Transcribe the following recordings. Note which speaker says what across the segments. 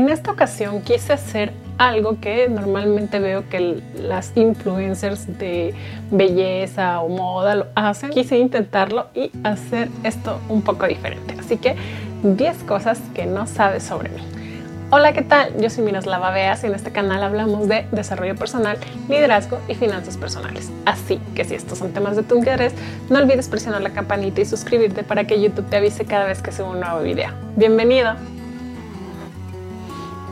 Speaker 1: En esta ocasión quise hacer algo que normalmente veo que las influencers de belleza o moda lo hacen. Quise intentarlo y hacer esto un poco diferente. Así que 10 cosas que no sabes sobre mí. Hola, ¿qué tal? Yo soy Miroslava Beas y en este canal hablamos de desarrollo personal, liderazgo y finanzas personales. Así que si estos son temas de tu interés, no olvides presionar la campanita y suscribirte para que YouTube te avise cada vez que suba un nuevo video. ¡Bienvenido!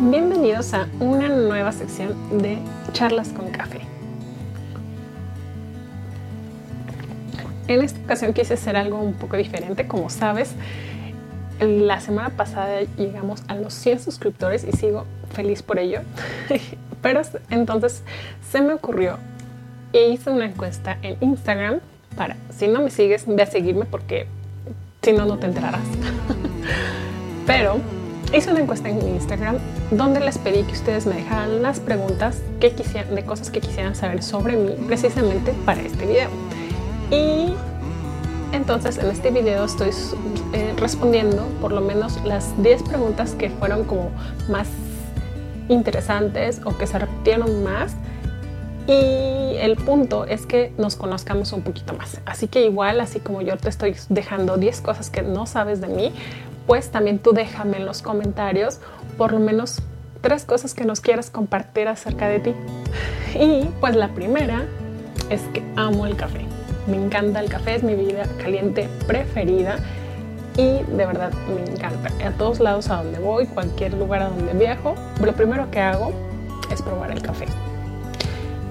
Speaker 1: Bienvenidos a una nueva sección de charlas con café. En esta ocasión quise hacer algo un poco diferente, como sabes. La semana pasada llegamos a los 100 suscriptores y sigo feliz por ello. Pero entonces se me ocurrió e hice una encuesta en Instagram para, si no me sigues, ve a seguirme porque si no, no te enterarás. Pero hice una encuesta en Instagram donde les pedí que ustedes me dejaran las preguntas que quisieran, de cosas que quisieran saber sobre mí precisamente para este video. Y entonces en este video estoy eh, respondiendo por lo menos las 10 preguntas que fueron como más interesantes o que se repitieron más. Y el punto es que nos conozcamos un poquito más. Así que igual, así como yo te estoy dejando 10 cosas que no sabes de mí, pues también tú déjame en los comentarios por lo menos tres cosas que nos quieras compartir acerca de ti. Y pues la primera es que amo el café. Me encanta el café, es mi bebida caliente preferida y de verdad me encanta. A todos lados a donde voy, cualquier lugar a donde viajo, lo primero que hago es probar el café.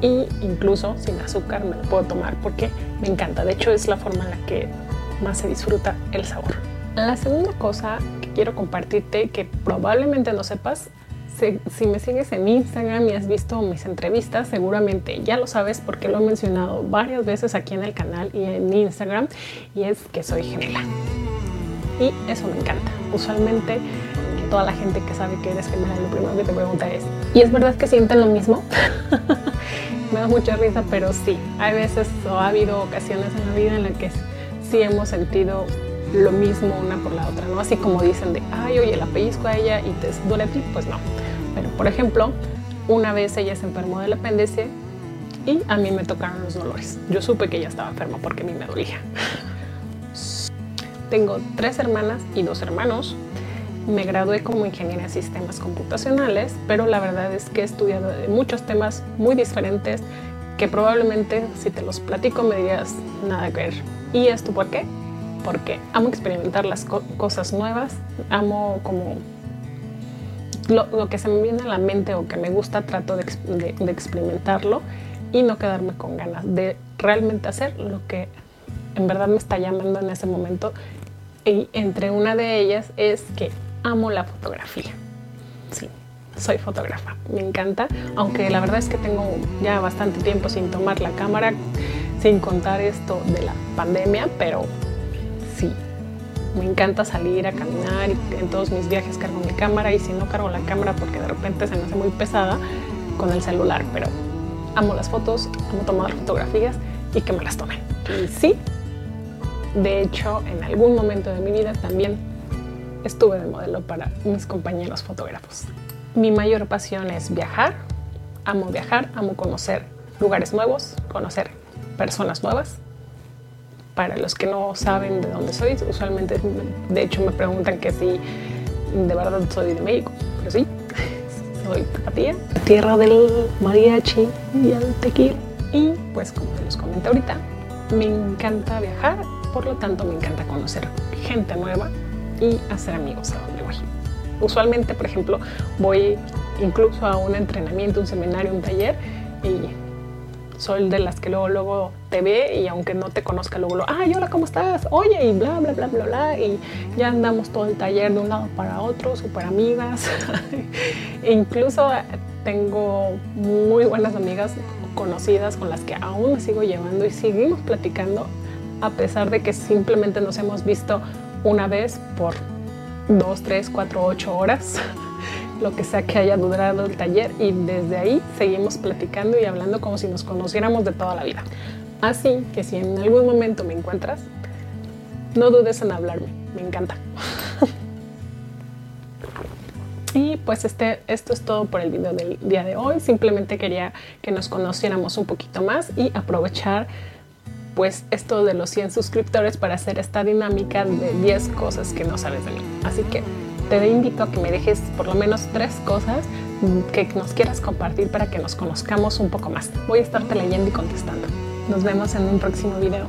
Speaker 1: Y incluso sin azúcar me lo puedo tomar porque me encanta. De hecho es la forma en la que más se disfruta el sabor. La segunda cosa que quiero compartirte, que probablemente no sepas, si, me sigues en Instagram y has visto mis entrevistas, seguramente ya lo sabes porque lo he mencionado varias veces aquí en el canal y en Instagram, y es que soy gemela. Y eso me encanta. Usualmente toda la gente que sabe que eres gemela, lo primero que te pregunta es, ¿y es verdad que sienten lo mismo? me da mucha risa, pero sí, hay veces o ha habido ocasiones en la vida en las que sí hemos sentido lo mismo una por la otra, ¿no? Así como dicen de, ay, oye, la pellizco a ella y te duele a ti, pues no. Pero, por ejemplo, una vez ella se enfermó del apéndice y a mí me tocaron los dolores. Yo supe que ella estaba enferma porque a mí me dolía. Tengo tres hermanas y dos hermanos. Me gradué como ingeniera en sistemas computacionales, pero la verdad es que he estudiado muchos temas muy diferentes que probablemente si te los platico me dirías nada que ver. ¿Y esto por qué? Porque amo experimentar las cosas nuevas, amo como lo, que se me viene a la mente o que me gusta, trato de, experimentarlo y no quedarme con ganas de realmente hacer lo que en verdad me está llamando en ese momento. Y entre una de ellas es que amo la fotografía. Sí, soy fotógrafa, me encanta, aunque la verdad es que tengo ya bastante tiempo sin tomar la cámara, sin contar esto de la pandemia, pero sí. Me encanta salir a caminar y en todos mis viajes cargo mi cámara y si no cargo la cámara porque de repente se me hace muy pesada con el celular, pero amo las fotos, amo tomar fotografías y que me las tomen. Y sí, de hecho, en algún momento de mi vida también estuve de modelo para mis compañeros fotógrafos. Mi mayor pasión es viajar, amo viajar, amo conocer lugares nuevos, conocer personas nuevas para los que no saben de dónde soy, usualmente, de hecho, me preguntan que si de verdad soy de México, pero sí, soy tapatía, tierra del mariachi y el tequila. Y pues como los comenté ahorita, me encanta viajar, por lo tanto me encanta conocer gente nueva y hacer amigos a donde voy. Usualmente, por ejemplo, voy incluso a un entrenamiento, un seminario, un taller y soy de las que luego, luego te ve y aunque no te conozca, luego, luego, ay, hola, ¿cómo estás? Oye, y bla, bla, bla, bla, bla, y ya andamos todo el taller de un lado para otro, súper amigas. e incluso tengo muy buenas amigas conocidas con las que aún me sigo llevando y seguimos platicando a pesar de que simplemente nos hemos visto una vez por dos, tres, cuatro, ocho horas lo que sea que haya durado el taller y desde ahí seguimos platicando y hablando como si nos conociéramos de toda la vida. Así que si en algún momento me encuentras, no dudes en hablarme, me encanta. Y pues este, esto es todo por el video del día de hoy. Simplemente quería que nos conociéramos un poquito más y aprovechar pues esto de los 100 suscriptores para hacer esta dinámica de 10 cosas que no sabes de mí. Así que te invito a que me dejes por lo menos tres cosas que nos quieras compartir para que nos conozcamos un poco más. Voy a estarte leyendo y contestando. Nos vemos en un próximo video.